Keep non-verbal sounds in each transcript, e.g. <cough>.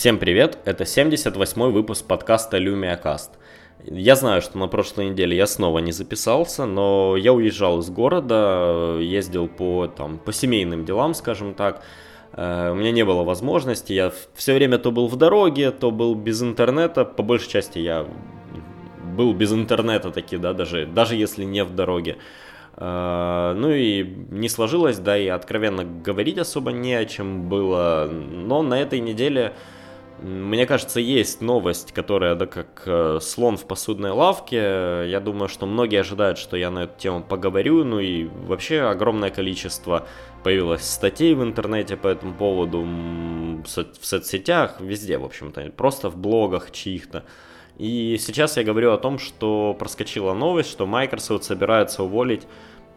Всем привет, это 78 выпуск подкаста LumiaCast. Я знаю, что на прошлой неделе я снова не записался, но я уезжал из города, ездил по, там, по семейным делам, скажем так. Э, у меня не было возможности, я все время то был в дороге, то был без интернета. По большей части я был без интернета таки, да, даже, даже если не в дороге. Э, ну и не сложилось, да, и откровенно говорить особо не о чем было. Но на этой неделе, мне кажется, есть новость, которая, да, как э, слон в посудной лавке. Я думаю, что многие ожидают, что я на эту тему поговорю. Ну и вообще огромное количество появилось статей в интернете по этому поводу, в соцсетях, везде, в общем-то, просто в блогах чьих-то. И сейчас я говорю о том, что проскочила новость, что Microsoft собирается уволить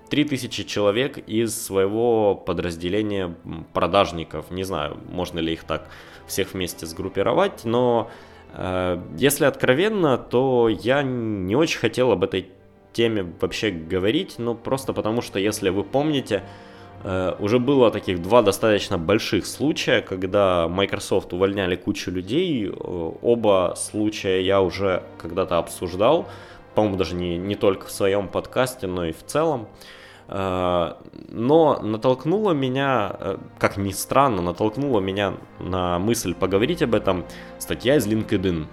3000 человек из своего подразделения продажников. Не знаю, можно ли их так всех вместе сгруппировать, но э, если откровенно, то я не очень хотел об этой теме вообще говорить, ну просто потому что, если вы помните, Э, уже было таких два достаточно больших случая, когда Microsoft увольняли кучу людей. Э, оба случая я уже когда-то обсуждал, по-моему, даже не, не только в своем подкасте, но и в целом. Э, но натолкнуло меня, как ни странно, натолкнуло меня на мысль поговорить об этом статья из LinkedIn.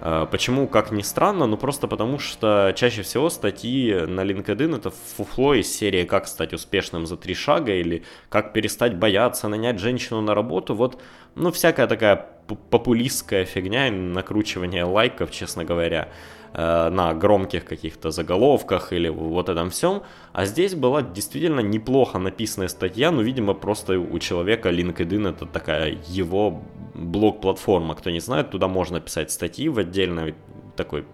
А, почему, как ни странно, ну просто потому что чаще всего статьи на LinkedIn это фуфло из серии «Как стать успешным за три шага» или «Как перестать бояться нанять женщину на работу». Вот, ну, всякая такая популистская фигня, накручивание лайков, честно говоря. Э, на громких каких-то заголовках или вот этом всем. А здесь была действительно неплохо написанная статья, но, видимо, просто у человека LinkedIn это такая его блог-платформа. Кто не знает, туда можно писать статьи в отдельной такой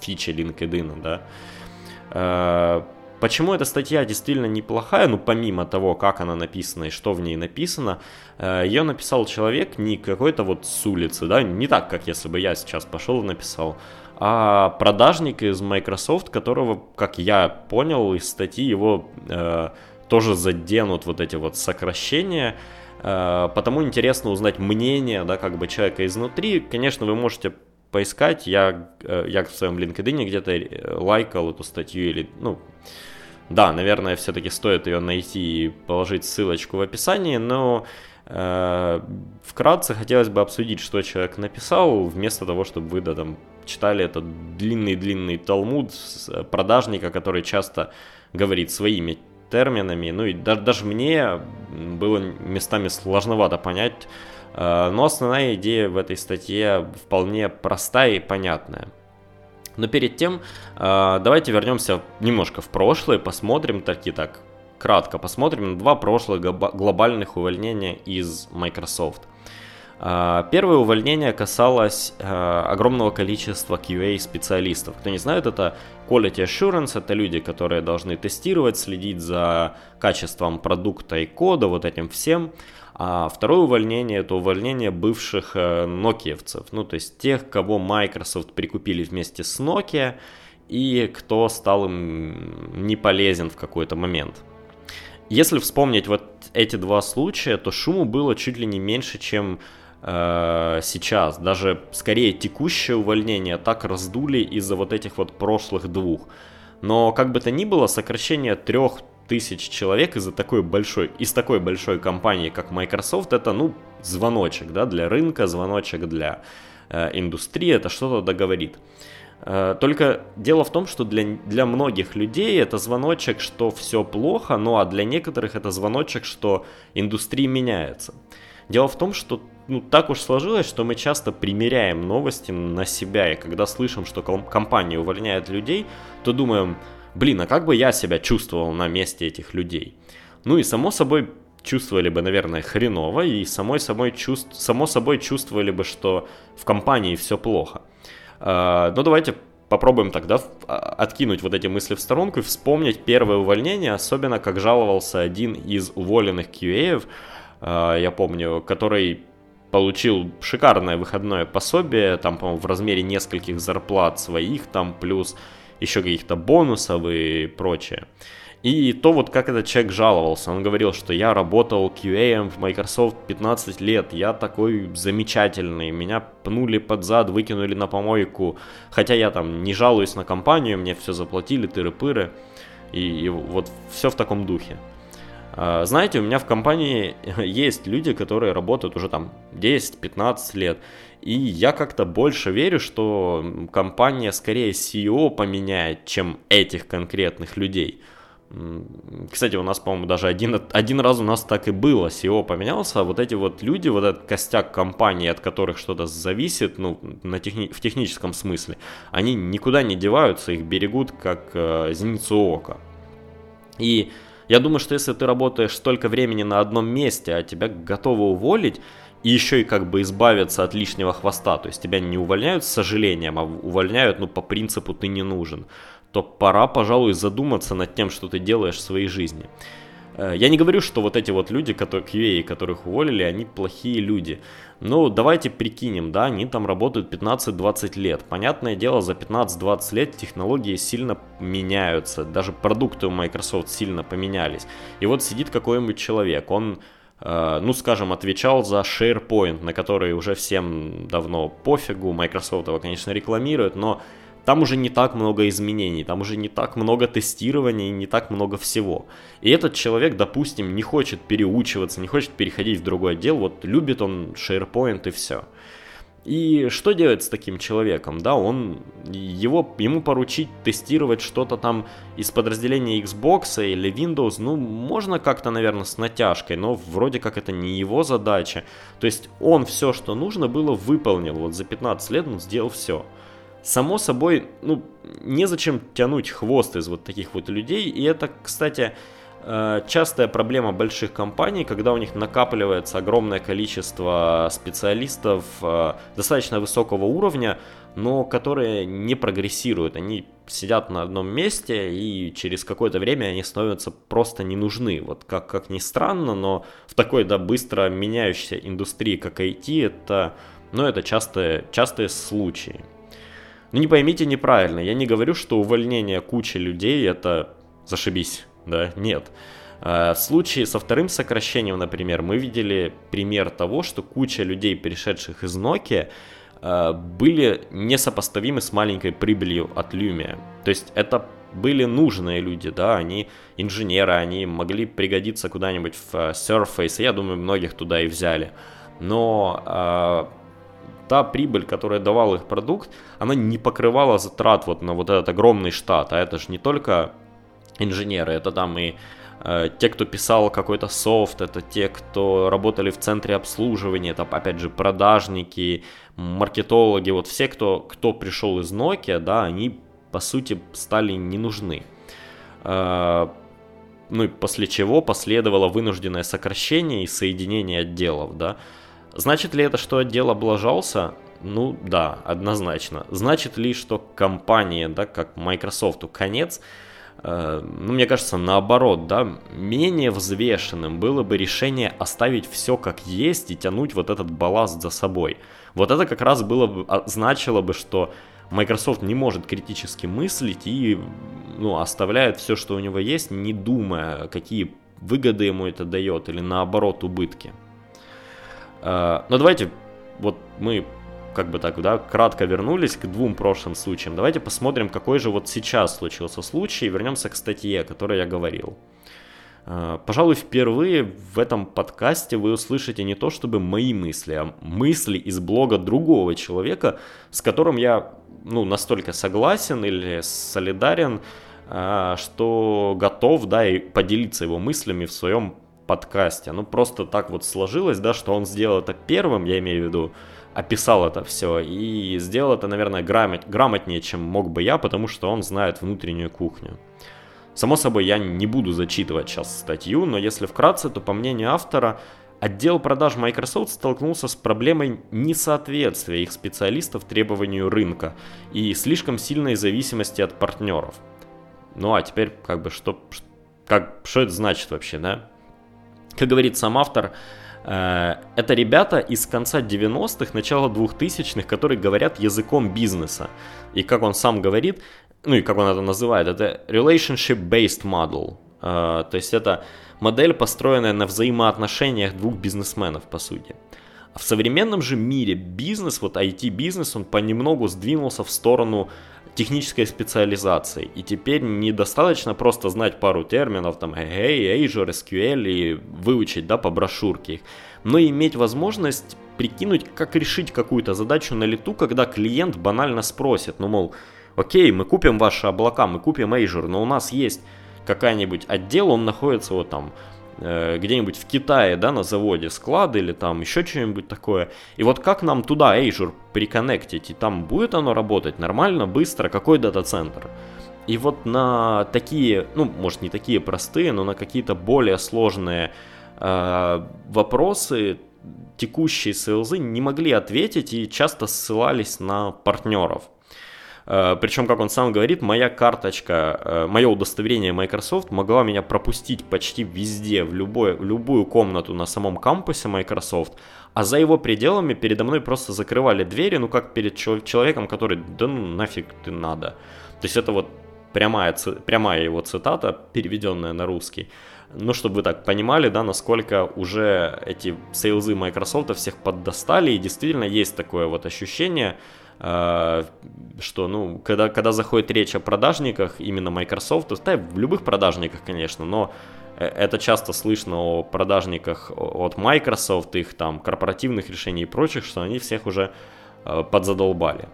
фиче LinkedIn, да. Почему эта статья действительно неплохая, ну помимо того, как она написана и что в ней написано, э, ее написал человек не какой-то вот с улицы, да, не так, как если бы я сейчас пошел и написал, а продажник из Microsoft, которого, как я понял из статьи, его э, тоже заденут вот эти вот сокращения. Э, потому интересно узнать мнение, да, как бы человека изнутри. Конечно, вы можете поискать. Я, э, я в своем LinkedIn где-то э, лайкал эту статью или, ну, да, наверное, все-таки стоит ее найти и положить ссылочку в описании, но э, вкратце хотелось бы обсудить, что человек написал, вместо того, чтобы вы да, там, читали этот длинный-длинный талмуд э, продажника, который часто говорит своими терминами. Ну и даже, даже мне было местами сложновато понять. Э, но основная идея в этой статье вполне простая и понятная. Но перед тем э, давайте вернемся немножко в прошлое, посмотрим таки так кратко посмотрим два прошлых глобальных увольнения из Microsoft. А, первое увольнение касалось огромного количества QA-специалистов. Кто не знает, это Quality Assurance, это люди, которые должны тестировать, следить за качеством продукта и кода, вот этим всем. А второе увольнение это увольнение бывших э, нокиевцев, ну то есть тех, кого Microsoft прикупили вместе с Nokia и кто стал им не полезен в какой-то момент. Если вспомнить вот эти два случая, то шуму было чуть ли не меньше, чем Э, сейчас. Даже скорее текущее увольнение так раздули из-за вот этих вот прошлых двух. Но как бы то ни было, сокращение трех тысяч человек из-за такой большой, из такой большой компании, как Microsoft, это, ну, звоночек, да, для рынка, звоночек для э, индустрии, это что-то договорит. Э, только дело в том, что для, для многих людей это звоночек, что все плохо, ну а для некоторых это звоночек, что индустрия меняется. Дело в том, что ну, так уж сложилось, что мы часто примеряем новости на себя, и когда слышим, что компания увольняет людей, то думаем, блин, а как бы я себя чувствовал на месте этих людей? Ну и само собой чувствовали бы, наверное, хреново, и самой собой чувств... само собой чувствовали бы, что в компании все плохо. А, но давайте попробуем тогда а, откинуть вот эти мысли в сторонку и вспомнить первое увольнение, особенно как жаловался один из уволенных QA, а, я помню, который получил шикарное выходное пособие, там, по-моему, в размере нескольких зарплат своих, там, плюс еще каких-то бонусов и прочее. И то вот как этот человек жаловался, он говорил, что я работал QA в Microsoft 15 лет, я такой замечательный, меня пнули под зад, выкинули на помойку, хотя я там не жалуюсь на компанию, мне все заплатили, тыры-пыры, и, и вот все в таком духе. А, знаете, у меня в компании <laughs> есть люди, которые работают уже там 10-15 лет, и я как-то больше верю, что компания скорее CEO поменяет, чем этих конкретных людей – кстати, у нас, по-моему, даже один, один раз у нас так и было, SEO поменялся, а вот эти вот люди, вот этот костяк компаний, от которых что-то зависит, ну, на техни- в техническом смысле, они никуда не деваются, их берегут как э, зеницу ока. И я думаю, что если ты работаешь столько времени на одном месте, а тебя готовы уволить, и еще и как бы избавиться от лишнего хвоста, то есть тебя не увольняют с сожалением, а увольняют, ну, по принципу ты не нужен, то пора, пожалуй, задуматься над тем, что ты делаешь в своей жизни. Э, я не говорю, что вот эти вот люди, которые, QA, которых уволили, они плохие люди. Ну, давайте прикинем, да, они там работают 15-20 лет. Понятное дело, за 15-20 лет технологии сильно меняются, даже продукты у Microsoft сильно поменялись. И вот сидит какой-нибудь человек, он ну, скажем, отвечал за SharePoint, на который уже всем давно пофигу, Microsoft его, конечно, рекламирует, но там уже не так много изменений, там уже не так много тестирований, не так много всего. И этот человек, допустим, не хочет переучиваться, не хочет переходить в другой отдел, вот любит он SharePoint и все. И что делать с таким человеком? Да, он, его, ему поручить тестировать что-то там из подразделения Xbox или Windows, ну, можно как-то, наверное, с натяжкой, но вроде как это не его задача. То есть он все, что нужно было, выполнил. Вот за 15 лет он сделал все. Само собой, ну, незачем тянуть хвост из вот таких вот людей. И это, кстати, частая проблема больших компаний, когда у них накапливается огромное количество специалистов э, достаточно высокого уровня, но которые не прогрессируют. Они сидят на одном месте, и через какое-то время они становятся просто не нужны. Вот как, как ни странно, но в такой да, быстро меняющейся индустрии, как IT, это, ну, это частые, частые случаи. Ну не поймите неправильно, я не говорю, что увольнение кучи людей это зашибись, да, нет. А, в случае со вторым сокращением, например, мы видели пример того, что куча людей, перешедших из Nokia, а, были несопоставимы с маленькой прибылью от Lumia. То есть это были нужные люди, да, они инженеры, они могли пригодиться куда-нибудь в а, Surface, я думаю, многих туда и взяли. Но та прибыль, которая давал их продукт, она не покрывала затрат вот на вот этот огромный штат. А это же не только инженеры, это там и э, те, кто писал какой-то софт, это те, кто работали в центре обслуживания, это опять же продажники, маркетологи, вот все, кто, кто пришел из Nokia, да, они по сути стали не нужны. Э, ну и после чего последовало вынужденное сокращение и соединение отделов, да. Значит ли это, что отдел облажался? Ну да, однозначно. Значит ли, что компания, да, как Microsoft, конец? Э, ну, мне кажется, наоборот, да, менее взвешенным было бы решение оставить все как есть и тянуть вот этот балласт за собой. Вот это как раз было бы, а, значило бы, что Microsoft не может критически мыслить и ну, оставляет все, что у него есть, не думая, какие выгоды ему это дает или наоборот убытки. А, но давайте, вот мы как бы так, да, кратко вернулись к двум прошлым случаям. Давайте посмотрим, какой же вот сейчас случился случай, и вернемся к статье, о которой я говорил. А, пожалуй, впервые в этом подкасте вы услышите не то чтобы мои мысли, а мысли из блога другого человека, с которым я ну, настолько согласен или солидарен, а, что готов да, и поделиться его мыслями в своем подкасте. Ну, просто так вот сложилось, да, что он сделал это первым, я имею в виду, описал это все и сделал это, наверное, грамот, грамотнее, чем мог бы я, потому что он знает внутреннюю кухню. Само собой, я не буду зачитывать сейчас статью, но если вкратце, то по мнению автора, отдел продаж Microsoft столкнулся с проблемой несоответствия их специалистов требованию рынка и слишком сильной зависимости от партнеров. Ну а теперь, как бы, что, как, что это значит вообще, да? Как говорит сам автор, это ребята из конца 90-х, начала 2000-х, которые говорят языком бизнеса. И как он сам говорит, ну и как он это называет, это relationship-based model. То есть это модель, построенная на взаимоотношениях двух бизнесменов, по сути. В современном же мире бизнес, вот IT-бизнес, он понемногу сдвинулся в сторону технической специализации. И теперь недостаточно просто знать пару терминов, там, hey, Azure, SQL и выучить, да, по брошюрке их, но иметь возможность прикинуть, как решить какую-то задачу на лету, когда клиент банально спросит, ну, мол, окей, мы купим ваши облака, мы купим Azure, но у нас есть какая-нибудь отдел, он находится вот там где-нибудь в Китае, да, на заводе склад или там еще что-нибудь такое. И вот как нам туда Azure приконнектить, и там будет оно работать нормально, быстро, какой дата-центр? И вот на такие, ну, может не такие простые, но на какие-то более сложные э, вопросы текущие СЛЗ не могли ответить и часто ссылались на партнеров. Э, Причем, как он сам говорит, моя карточка, э, мое удостоверение Microsoft могла меня пропустить почти везде, в, любой, в любую комнату на самом кампусе Microsoft, а за его пределами передо мной просто закрывали двери, ну как перед человеком, который, да ну нафиг ты надо. То есть это вот прямая, прямая его цитата, переведенная на русский. Ну, чтобы вы так понимали, да, насколько уже эти сейлзы Microsoft всех поддостали, и действительно есть такое вот ощущение, что, ну, когда, когда заходит речь о продажниках, именно Microsoft, да, в любых продажниках, конечно, но э, это часто слышно о продажниках от Microsoft, их там корпоративных решений и прочих, что они всех уже э, подзадолбали.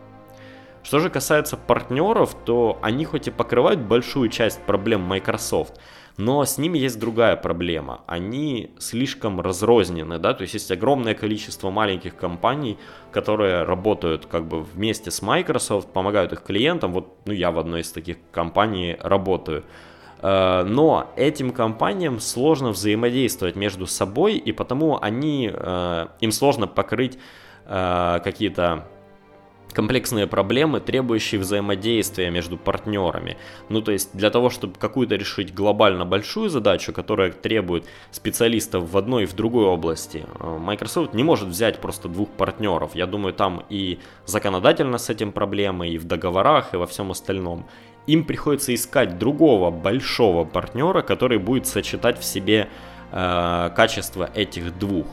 Что же касается партнеров, то они хоть и покрывают большую часть проблем Microsoft, но с ними есть другая проблема. Они слишком разрознены, да, то есть есть огромное количество маленьких компаний, которые работают как бы вместе с Microsoft, помогают их клиентам. Вот, ну, я в одной из таких компаний работаю. Э, но этим компаниям сложно взаимодействовать между собой, и потому они, э, им сложно покрыть э, какие-то комплексные проблемы, требующие взаимодействия между партнерами. Ну, то есть для того, чтобы какую-то решить глобально большую задачу, которая требует специалистов в одной и в другой области, э, Microsoft не может взять просто двух партнеров. Я думаю, там и законодательно с этим проблемы, и в договорах, и во всем остальном. Им приходится искать другого большого партнера, который будет сочетать в себе э, качество этих двух.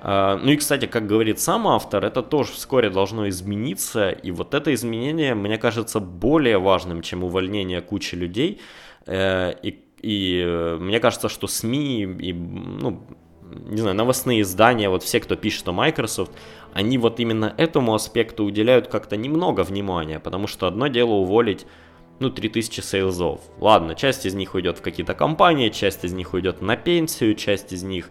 А, ну и, кстати, как говорит сам автор, это тоже вскоре должно измениться, и вот это изменение, мне кажется, более важным, чем увольнение кучи людей, э, и, и э, мне кажется, что СМИ и, ну, не знаю, новостные издания, вот все, кто пишет о Microsoft, они вот именно этому аспекту уделяют как-то немного внимания, потому что одно дело уволить ну, 3000 сейлзов. Ладно, часть из них уйдет в какие-то компании, часть из них уйдет на пенсию, часть из них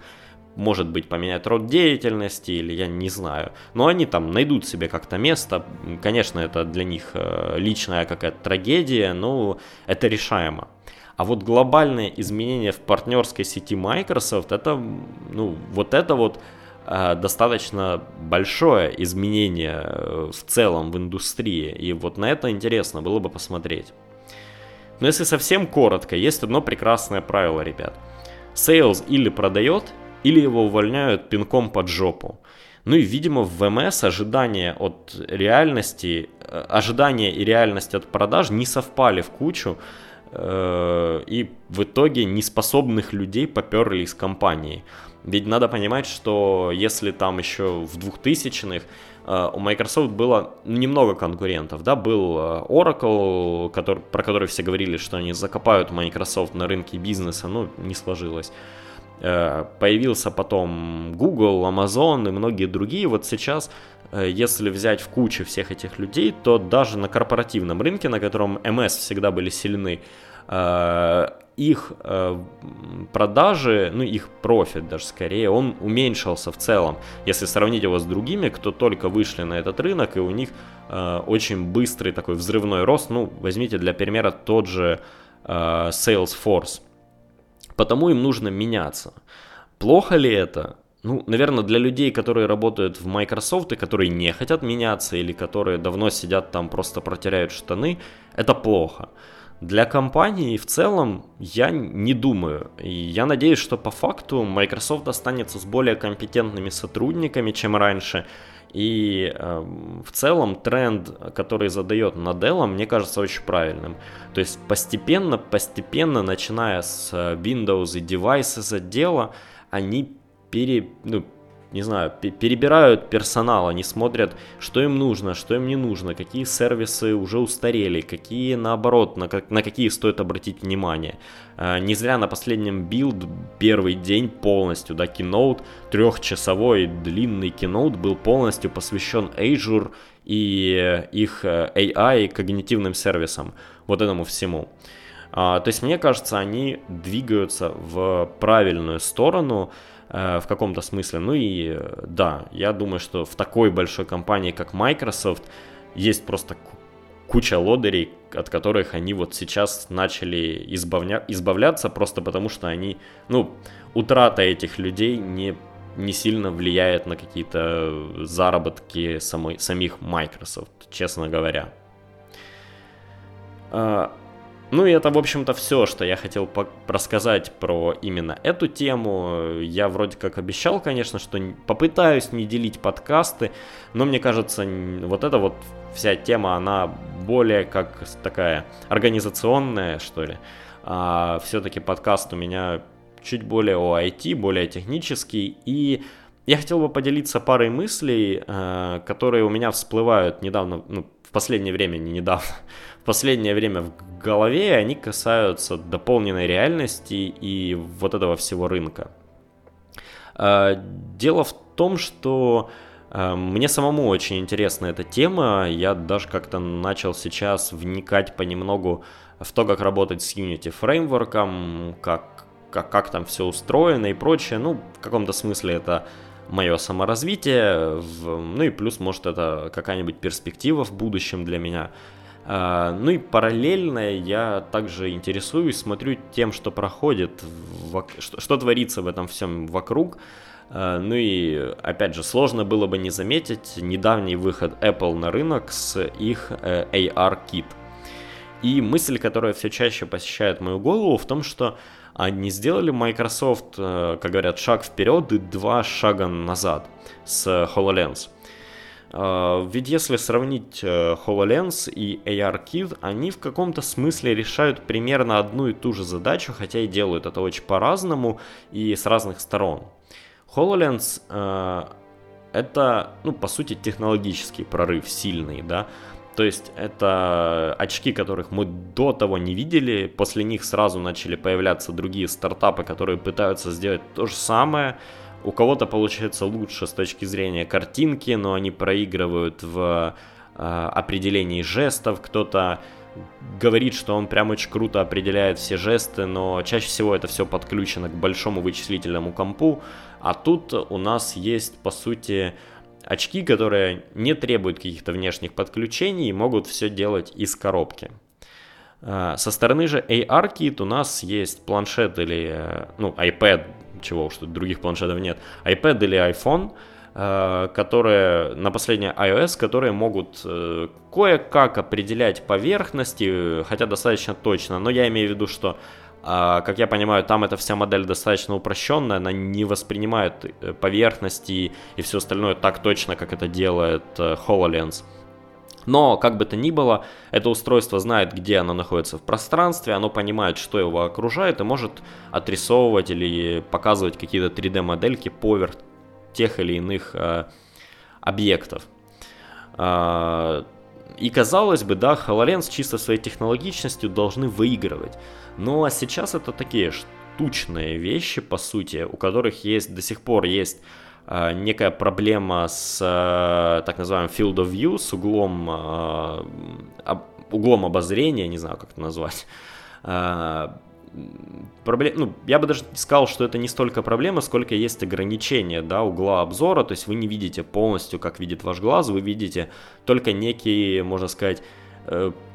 может быть, поменять род деятельности, или я не знаю. Но они там найдут себе как-то место. Конечно, это для них э, личная какая-то трагедия, но это решаемо. А вот глобальные изменения в партнерской сети Microsoft, это, ну, вот это вот э, достаточно большое изменение э, в целом в индустрии. И вот на это интересно было бы посмотреть. Но если совсем коротко, есть одно прекрасное правило, ребят. Sales или продает, или его увольняют пинком под жопу. Ну и, видимо, в ВМС ожидания от реальности, э, ожидания и реальность от продаж не совпали в кучу, э, и в итоге неспособных людей поперли из компании. Ведь надо понимать, что если там еще в 2000-х э, у Microsoft было немного конкурентов, да, был Oracle, который, про который все говорили, что они закопают Microsoft на рынке бизнеса, ну, не сложилось. Э, появился потом Google, Amazon и многие другие. Вот сейчас, э, если взять в кучу всех этих людей, то даже на корпоративном рынке, на котором MS всегда были сильны, э, их продажи, ну их профит даже скорее, он уменьшился в целом. Если сравнить его с другими, кто только вышли на этот рынок, и у них очень быстрый такой взрывной рост. Ну, возьмите для примера тот же Salesforce потому им нужно меняться. Плохо ли это? Ну, наверное, для людей, которые работают в Microsoft и которые не хотят меняться или которые давно сидят там, просто протеряют штаны, это плохо. Для компании в целом я не думаю. Я надеюсь, что по факту Microsoft останется с более компетентными сотрудниками, чем раньше. И э, в целом тренд, который задает Nadella, мне кажется очень правильным. То есть постепенно, постепенно, начиная с Windows и Devices отдела, они пере, ну, не знаю, перебирают персонал, они смотрят, что им нужно, что им не нужно, какие сервисы уже устарели, какие наоборот, на, как, на какие стоит обратить внимание. А, не зря на последнем Build первый день полностью, да, Keynote, трехчасовой длинный Keynote был полностью посвящен Azure и их э, AI и когнитивным сервисам, вот этому всему. А, то есть, мне кажется, они двигаются в правильную сторону, Э, в каком-то смысле. Ну и э, да, я думаю, что в такой большой компании, как Microsoft, есть просто куча лодырей, от которых они вот сейчас начали избавня... избавляться, просто потому что они, ну, утрата этих людей не, не сильно влияет на какие-то заработки самой, самих Microsoft, честно говоря. Ну и это, в общем-то, все, что я хотел рассказать про именно эту тему. Я вроде как обещал, конечно, что попытаюсь не делить подкасты, но мне кажется, вот эта вот вся тема, она более как такая организационная, что ли. А все-таки подкаст у меня чуть более о IT, более технический, и я хотел бы поделиться парой мыслей, э, которые у меня всплывают недавно, ну, в последнее время, не недавно, <laughs> последнее время в голове, они касаются дополненной реальности и вот этого всего рынка. А, дело в том, что а, мне самому очень интересна эта тема. Я даже как-то начал сейчас вникать понемногу в то, как работать с Unity фреймворком, как, как, как там все устроено и прочее. Ну, в каком-то смысле это мое саморазвитие, ну и плюс, может, это какая-нибудь перспектива в будущем для меня. А, ну и параллельно я также интересуюсь, смотрю тем, что проходит, что, творится в этом всем вокруг. А, ну и, опять же, сложно было бы не заметить недавний выход Apple на рынок с их э, AR-кит. И мысль, которая все чаще посещает мою голову, в том, что они сделали Microsoft, э, как говорят, шаг вперед и два шага назад с HoloLens. А, ведь если сравнить э, HoloLens и ARKit, они в каком-то смысле решают примерно одну и ту же задачу, хотя и делают это очень по-разному и с разных сторон. HoloLens э, это, ну, по сути, технологический прорыв сильный, да, то есть это очки, которых мы до того не видели, после них сразу начали появляться другие стартапы, которые пытаются сделать то же самое, у кого-то получается лучше с точки зрения картинки, но они проигрывают в э, определении жестов. Кто-то говорит, что он прям очень круто определяет все жесты, но чаще всего это все подключено к большому вычислительному компу. А тут у нас есть, по сути, очки, которые не требуют каких-то внешних подключений и могут все делать из коробки. А, со стороны же AR-кит у нас есть планшет или, э, ну, iPad, чего уж тут других планшетов нет, iPad или iPhone, э, которые на последнее iOS, которые могут э, кое-как определять поверхности, хотя достаточно точно, но я имею в виду, что э, как я понимаю, там эта вся модель достаточно упрощенная, она не воспринимает поверхности и все остальное так точно, как это делает HoloLens. Но, как бы то ни было, это устройство знает, где оно находится в пространстве, оно понимает, что его окружает и может отрисовывать или показывать какие-то 3D-модельки поверх тех или иных э, объектов. Э, и казалось бы, да, HoloLens чисто своей технологичностью должны выигрывать. Ну а сейчас это такие штучные вещи, по сути, у которых есть до сих пор есть некая проблема с э, так называемым field of view, с углом, э, углом обозрения, не знаю, как это назвать. Проблем, ну, я бы даже сказал, что это не столько проблема, сколько есть ограничение да, угла обзора, то есть вы не видите полностью, как видит ваш глаз, вы видите только некий, можно сказать,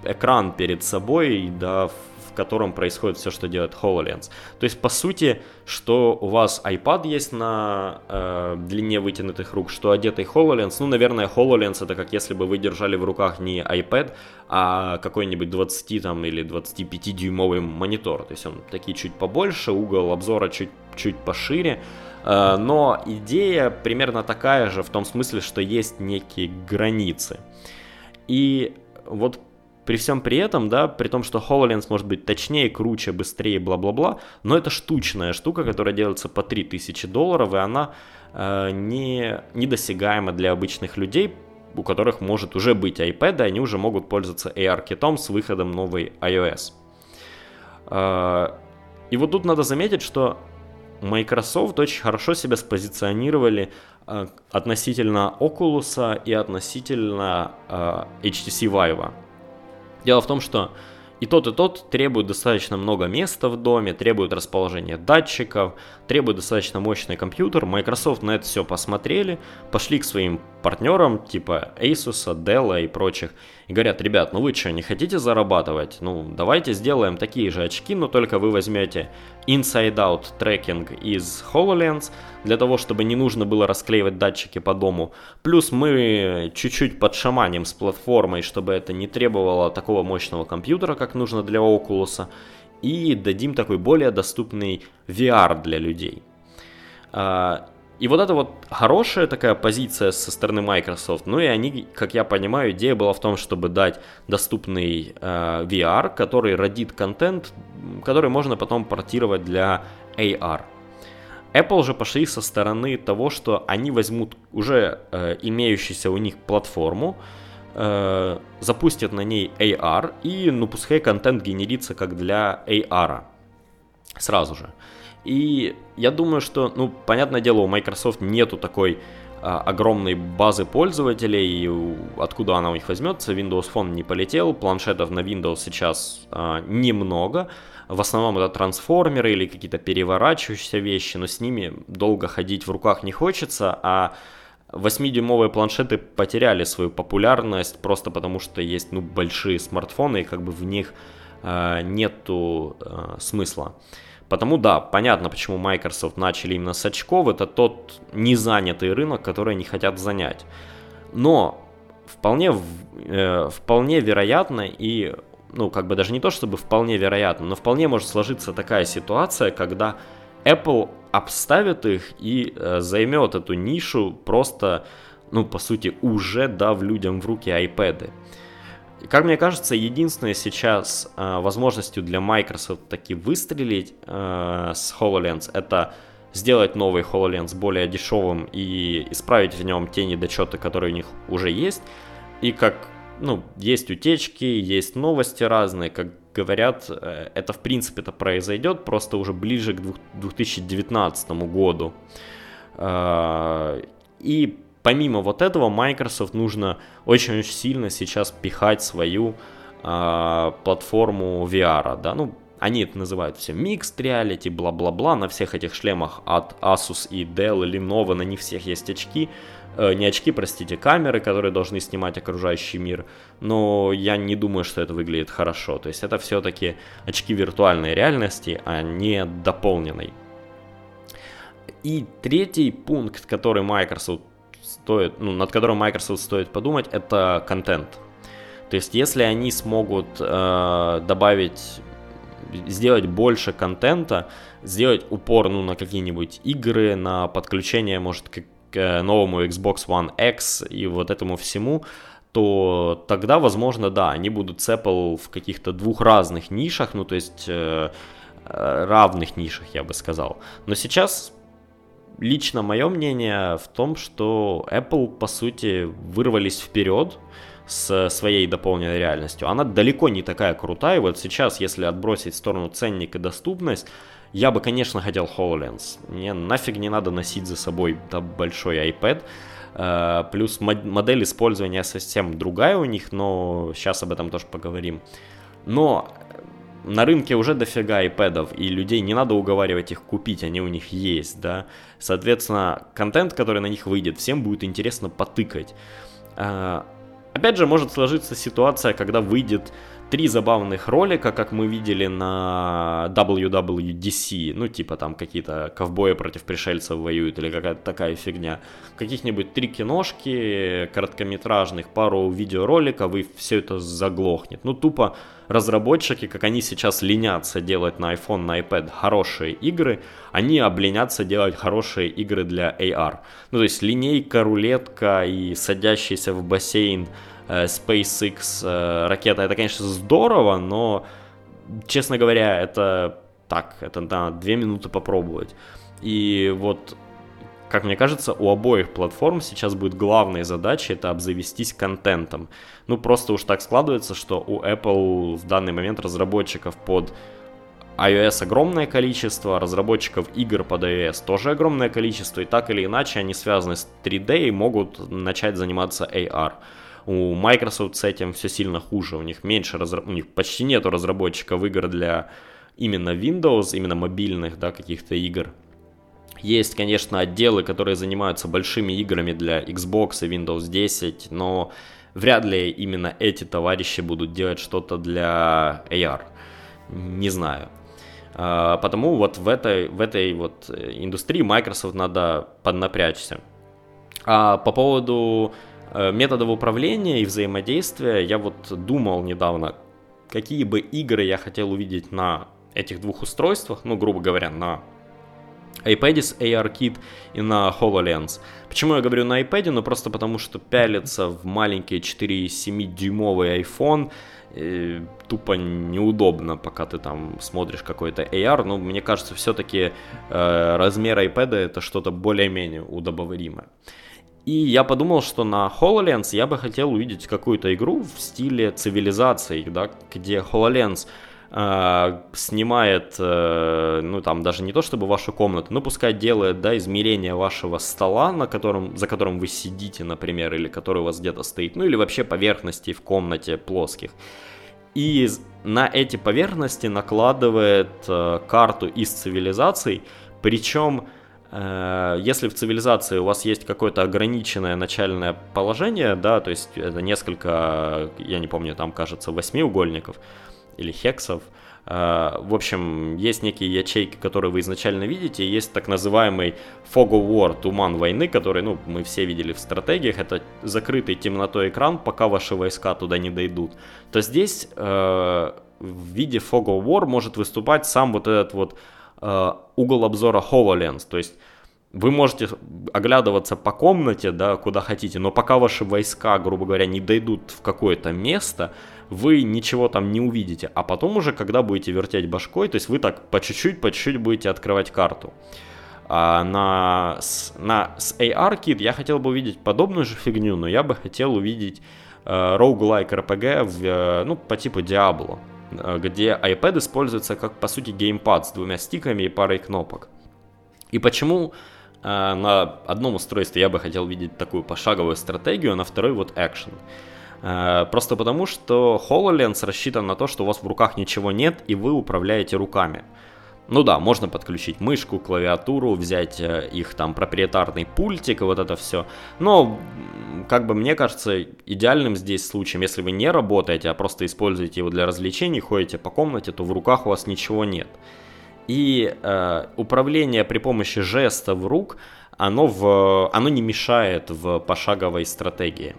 экран перед собой, да, в котором происходит все, что делает HoloLens. То есть, по сути, что у вас iPad есть на э, длине вытянутых рук, что одетый HoloLens, ну, наверное, HoloLens это как если бы вы держали в руках не iPad, а какой-нибудь 20 там или 25 дюймовый монитор. То есть он такие чуть побольше, угол обзора чуть, чуть пошире. Э, но идея примерно такая же в том смысле, что есть некие границы. И вот при всем при этом, да, при том, что HoloLens может быть точнее, круче, быстрее, бла-бла-бла, но это штучная штука, которая делается по 3000 долларов, и она э, не, недосягаема для обычных людей, у которых может уже быть iPad, и они уже могут пользоваться AR-китом с выходом новой iOS. Э, и вот тут надо заметить, что Microsoft очень хорошо себя спозиционировали э, относительно Oculus и относительно э, HTC Vive. Дело в том, что и тот, и тот требуют достаточно много места в доме, требуют расположения датчиков, требуют достаточно мощный компьютер. Microsoft на это все посмотрели, пошли к своим партнерам, типа Asus, Dell и прочих, и говорят, ребят, ну вы что, не хотите зарабатывать? Ну, давайте сделаем такие же очки, но только вы возьмете Inside-Out трекинг из HoloLens, для того, чтобы не нужно было расклеивать датчики по дому. Плюс мы чуть-чуть подшаманим с платформой, чтобы это не требовало такого мощного компьютера, как нужно для Oculus, и дадим такой более доступный VR для людей. И вот это вот хорошая такая позиция со стороны Microsoft. Ну и они, как я понимаю, идея была в том, чтобы дать доступный э, VR, который родит контент, который можно потом портировать для AR. Apple же пошли со стороны того, что они возьмут уже э, имеющуюся у них платформу, э, запустят на ней AR и, ну, пускай контент генерится как для AR. Сразу же. И я думаю, что, ну, понятное дело, у Microsoft нету такой а, огромной базы пользователей, откуда она у них возьмется. Windows Phone не полетел, планшетов на Windows сейчас а, немного. В основном это трансформеры или какие-то переворачивающиеся вещи, но с ними долго ходить в руках не хочется, а 8-дюймовые планшеты потеряли свою популярность просто потому, что есть ну, большие смартфоны, и как бы в них э, нету э, смысла. Потому да, понятно, почему Microsoft начали именно с очков, это тот незанятый рынок, который они хотят занять. Но вполне, э, вполне вероятно и, ну, как бы даже не то, чтобы вполне вероятно, но вполне может сложиться такая ситуация, когда Apple обставит их и э, займет эту нишу просто, ну, по сути, уже дав людям в руки iPad. Как мне кажется, единственной сейчас э, возможностью для Microsoft таки выстрелить э, с HoloLens это сделать новый HoloLens более дешевым и исправить в нем те недочеты, которые у них уже есть. И как, ну, есть утечки, есть новости разные, как говорят, э, это в принципе это произойдет просто уже ближе к 2019 году. Э, и помимо вот этого, Microsoft нужно очень-очень сильно сейчас пихать свою э, платформу VR, да, ну, они это называют все Mixed Reality, бла-бла-бла, на всех этих шлемах от Asus и Dell, Lenovo, на них всех есть очки, э, не очки, простите, камеры, которые должны снимать окружающий мир, но я не думаю, что это выглядит хорошо, то есть это все-таки очки виртуальной реальности, а не дополненной. И третий пункт, который Microsoft стоит, ну, над которым Microsoft стоит подумать, это контент. То есть, если они смогут э, добавить, сделать больше контента, сделать упор ну, на какие-нибудь игры, на подключение, может, к, к новому Xbox One X и вот этому всему, то тогда, возможно, да, они будут с Apple в каких-то двух разных нишах, ну, то есть э, э равных нишах, я бы сказал. Но сейчас лично мое мнение в том, что Apple, по сути, вырвались вперед с своей дополненной реальностью. Она далеко не такая крутая. Вот сейчас, если отбросить в сторону ценник и доступность, я бы, конечно, хотел HoloLens. Мне нафиг не надо носить за собой да, большой iPad. Uh, плюс модель использования совсем другая у них, но сейчас об этом тоже поговорим. Но на рынке уже дофига iPad'ов, и людей не надо уговаривать их купить, они у них есть, да. Соответственно, контент, который на них выйдет, всем будет интересно потыкать. А, опять же, может сложиться ситуация, когда выйдет три забавных ролика, как мы видели на WWDC, ну типа там какие-то ковбои против пришельцев воюют или какая-то такая фигня. Каких-нибудь три киношки короткометражных, пару видеороликов и все это заглохнет. Ну тупо разработчики, как они сейчас ленятся делать на iPhone, на iPad хорошие игры, они обленятся делать хорошие игры для AR. Ну то есть линейка, рулетка и садящийся в бассейн SpaceX э, ракета, это, конечно, здорово, но, честно говоря, это так, это на две минуты попробовать. И вот, как мне кажется, у обоих платформ сейчас будет главной задачей это обзавестись контентом. Ну, просто уж так складывается, что у Apple в данный момент разработчиков под iOS огромное количество, разработчиков игр под iOS тоже огромное количество, и так или иначе они связаны с 3D и могут начать заниматься AR. У Microsoft с этим все сильно хуже, у них меньше, разра... у них почти нету разработчиков игр для именно Windows, именно мобильных, да, каких-то игр. Есть, конечно, отделы, которые занимаются большими играми для Xbox и Windows 10, но вряд ли именно эти товарищи будут делать что-то для AR. Не знаю. А, потому вот в этой, в этой вот индустрии Microsoft надо поднапрячься. А по поводу методов управления и взаимодействия я вот думал недавно, какие бы игры я хотел увидеть на этих двух устройствах, ну, грубо говоря, на iPad с ARKit и на HoloLens. Почему я говорю на iPad? Ну, просто потому что пялиться в маленький 4,7-дюймовый iPhone э, тупо неудобно, пока ты там смотришь какой-то AR. Но мне кажется, все-таки э, размер iPad это что-то более-менее удобоваримое. И я подумал, что на HoloLens я бы хотел увидеть какую-то игру в стиле цивилизации, да, где HoloLens э, снимает, э, ну там даже не то чтобы вашу комнату, но пускай делает, да, измерение вашего стола, на котором, за которым вы сидите, например, или который у вас где-то стоит, ну или вообще поверхностей в комнате плоских. И на эти поверхности накладывает э, карту из цивилизаций, причем если в цивилизации у вас есть какое-то ограниченное начальное положение, да, то есть это несколько, я не помню, там кажется восьмиугольников или хексов, э, в общем, есть некие ячейки, которые вы изначально видите, есть так называемый Fog of War, туман войны, который, ну, мы все видели в стратегиях, это закрытый темнотой экран, пока ваши войска туда не дойдут. То здесь э, в виде Fog of War может выступать сам вот этот вот Э, угол обзора HoloLens, то есть вы можете оглядываться по комнате, да, куда хотите, но пока ваши войска, грубо говоря, не дойдут в какое-то место, вы ничего там не увидите. А потом уже, когда будете вертеть башкой, то есть вы так по чуть-чуть, по чуть-чуть будете открывать карту. А на, на, с AR Kit я хотел бы увидеть подобную же фигню, но я бы хотел увидеть э, roguelike RPG в, э, ну, по типу Diablo. Э, где iPad используется как, по сути, геймпад с двумя стиками и парой кнопок. И почему э, на одном устройстве я бы хотел видеть такую пошаговую стратегию, а на второй вот экшен? Э, просто потому, что HoloLens рассчитан на то, что у вас в руках ничего нет, и вы управляете руками. Ну да, можно подключить мышку, клавиатуру, взять э, их там проприетарный пультик и вот это все. Но, как бы мне кажется, идеальным здесь случаем, если вы не работаете, а просто используете его для развлечений, ходите по комнате, то в руках у вас ничего нет. И э, управление при помощи жестов рук, оно, в, оно не мешает в пошаговой стратегии.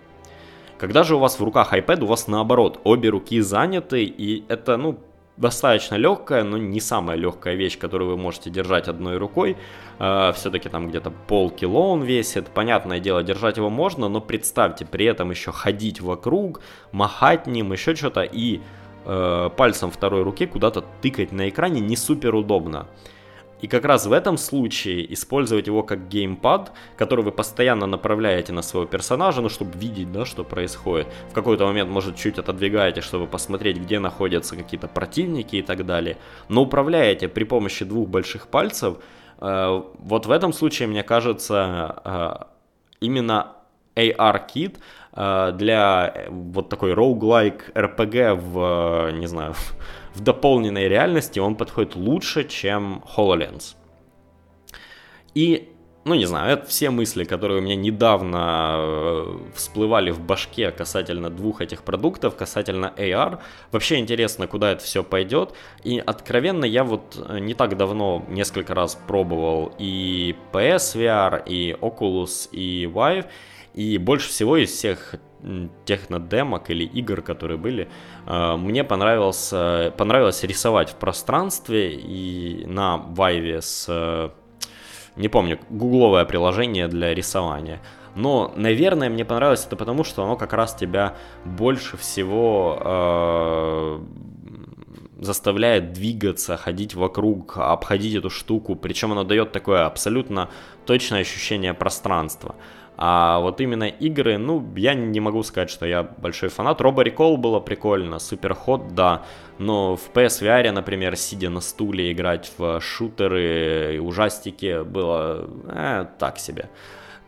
Когда же у вас в руках iPad, у вас наоборот, обе руки заняты, и это, ну, достаточно легкая, но не самая легкая вещь, которую вы можете держать одной рукой. Э, все-таки там где-то полкило он весит. Понятное дело, держать его можно, но представьте, при этом еще ходить вокруг, махать ним, еще что-то и э, пальцем второй руки куда-то тыкать на экране не супер удобно. И как раз в этом случае использовать его как геймпад, который вы постоянно направляете на своего персонажа, ну, чтобы видеть, да, что происходит. В какой-то момент, может, чуть отодвигаете, чтобы посмотреть, где находятся какие-то противники и так далее. Но управляете при помощи двух больших пальцев. Э, вот в этом случае, мне кажется, э, именно AR-кит э, для вот такой roguelike RPG в, не знаю, <laughs> в дополненной реальности он подходит лучше, чем HoloLens. И ну не знаю, это все мысли, которые у меня недавно э, всплывали в башке касательно двух этих продуктов, касательно AR. Вообще интересно, куда это все пойдет. И откровенно, я вот э, не так давно несколько раз пробовал и PS VR, и Oculus, и Vive. И больше всего из всех технодемок или игр, которые были, э, мне понравилось, понравилось рисовать в пространстве и на Vive с не помню, гугловое приложение для рисования. Но, наверное, мне понравилось это потому, что оно как раз тебя больше всего э, заставляет двигаться, ходить вокруг, обходить эту штуку. Причем оно дает такое абсолютно точное ощущение пространства. А вот именно игры, ну, я не могу сказать, что я большой фанат. Робо Recall было прикольно, Суперход, да. Но в PSVR, например, сидя на стуле играть в шутеры и ужастики было э, так себе.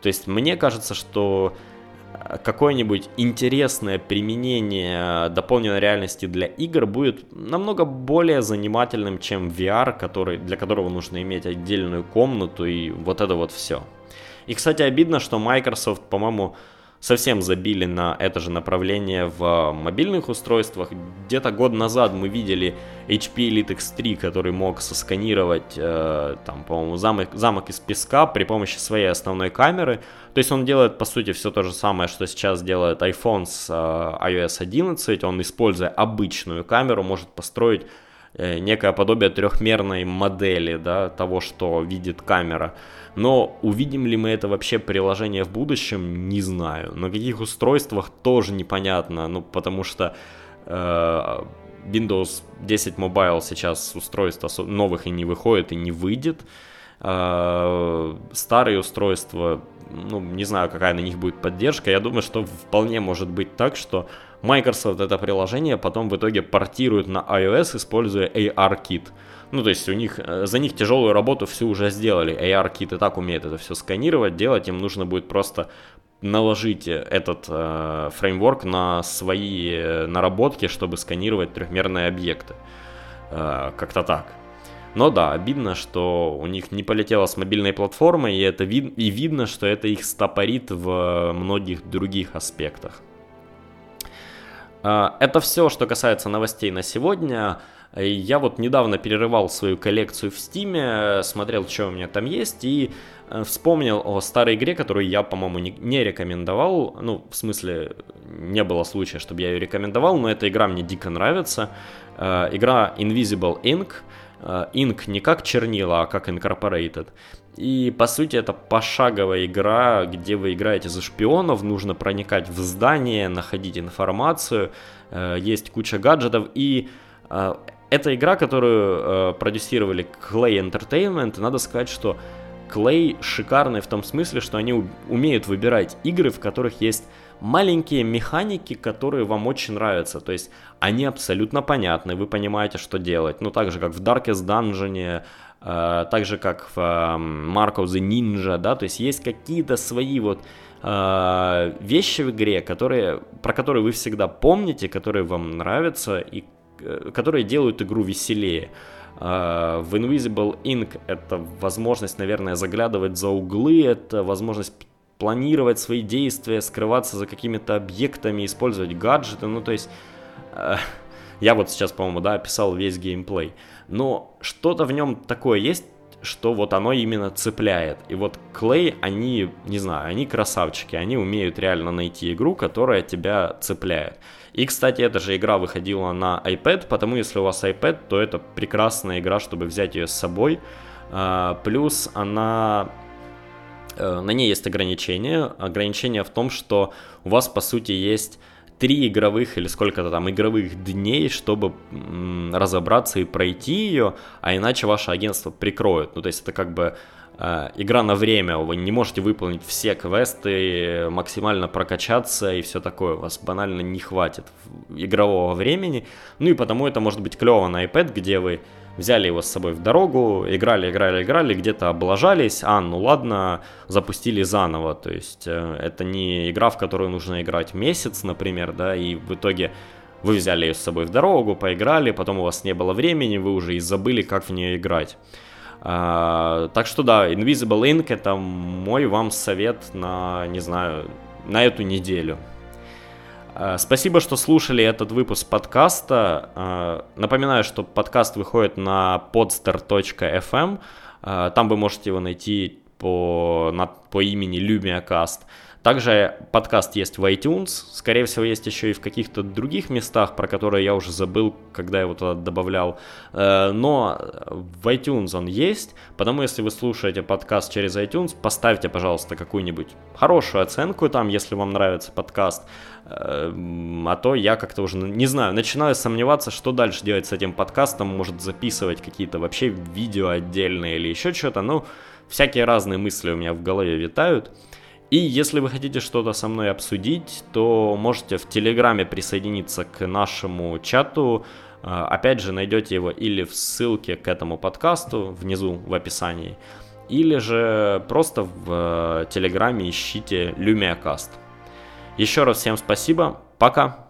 То есть мне кажется, что какое-нибудь интересное применение дополненной реальности для игр будет намного более занимательным, чем VR, который, для которого нужно иметь отдельную комнату и вот это вот все. И, кстати, обидно, что Microsoft, по-моему, совсем забили на это же направление в мобильных устройствах. Где-то год назад мы видели HP Elite X3, который мог сосканировать, э, там, по-моему, замок, замок из песка при помощи своей основной камеры. То есть он делает, по сути, все то же самое, что сейчас делает iPhone с э, iOS 11. Он, используя обычную камеру, может построить некое подобие трехмерной модели да, того, что видит камера. Но увидим ли мы это вообще приложение в будущем, не знаю. На каких устройствах тоже непонятно, ну потому что э, Windows 10 Mobile сейчас устройств новых и не выходит, и не выйдет. Э, старые устройства, ну не знаю, какая на них будет поддержка. Я думаю, что вполне может быть так, что Microsoft это приложение потом в итоге портирует на iOS, используя AR-кит. Ну, то есть у них, э, за них тяжелую работу всю уже сделали. AR-кит и так умеет это все сканировать, делать. Им нужно будет просто наложить этот э, фреймворк на свои э, наработки, чтобы сканировать трехмерные объекты. Э, как-то так. Но да, обидно, что у них не полетело с мобильной платформы, и, это вид- и видно, что это их стопорит в многих других аспектах. Э, это все, что касается новостей на сегодня. Я вот недавно перерывал свою коллекцию в Стиме, смотрел, что у меня там есть, и э, вспомнил о старой игре, которую я, по-моему, не, не рекомендовал. Ну, в смысле, не было случая, чтобы я ее рекомендовал, но эта игра мне дико нравится. Э, игра Invisible Ink. Э, Ink не как чернила, а как Incorporated. И по сути это пошаговая игра, где вы играете за шпионов, нужно проникать в здание, находить информацию, есть куча гаджетов и это игра, которую э, продюсировали Clay Entertainment. надо сказать, что Clay шикарный в том смысле, что они умеют выбирать игры, в которых есть маленькие механики, которые вам очень нравятся. То есть они абсолютно понятны, вы понимаете, что делать. Ну, так же, как в Darkest Dungeon, э, так же, как в э, Mark of the Ninja, да, то есть есть какие-то свои вот э, вещи в игре, которые, про которые вы всегда помните, которые вам нравятся и Э, которые делают игру веселее. А, в Invisible Ink это возможность, наверное, заглядывать за углы, это возможность планировать свои действия, скрываться за какими-то объектами, использовать гаджеты. Ну, то есть, э, <laughs> я вот сейчас, по-моему, да, описал весь геймплей. Но что-то в нем такое есть, что вот оно именно цепляет. И вот Clay, они, не знаю, они красавчики, они умеют реально найти игру, которая тебя цепляет. И, кстати, эта же игра выходила на iPad, потому если у вас iPad, то это прекрасная игра, чтобы взять ее с собой. А, плюс она на ней есть ограничения. Ограничение в том, что у вас, по сути, есть три игровых или сколько-то там игровых дней, чтобы разобраться и пройти ее, а иначе ваше агентство прикроют. Ну, то есть это как бы Э, игра на время, вы не можете выполнить все квесты, максимально прокачаться и все такое, у вас банально не хватит игрового времени, ну и потому это может быть клево на iPad, где вы взяли его с собой в дорогу, играли, играли, играли, где-то облажались, а, ну ладно, запустили заново, то есть э, это не игра, в которую нужно играть месяц, например, да, и в итоге вы взяли ее с собой в дорогу, поиграли, потом у вас не было времени, вы уже и забыли, как в нее играть. А, так что да, Invisible Ink это мой вам совет на, не знаю, на эту неделю. А, спасибо, что слушали этот выпуск подкаста. А, напоминаю, что подкаст выходит на podster.fm. Там вы можете его найти по, на, по имени LumiaCast. Также подкаст есть в iTunes, скорее всего, есть еще и в каких-то других местах, про которые я уже забыл, когда его туда добавлял. Э, но в iTunes он есть, потому если вы слушаете подкаст через iTunes, поставьте, пожалуйста, какую-нибудь хорошую оценку там, если вам нравится подкаст. Э, а то я как-то уже, не знаю, начинаю сомневаться, что дальше делать с этим подкастом. Может записывать какие-то вообще видео отдельные или еще что-то. Ну, всякие разные мысли у меня в голове витают. И если вы хотите что-то со мной обсудить, то можете в Телеграме присоединиться к нашему чату. А, опять же, найдете его или в ссылке к этому подкасту внизу в описании, или же просто в э, Телеграме ищите LumiaCast. Еще раз всем спасибо, пока!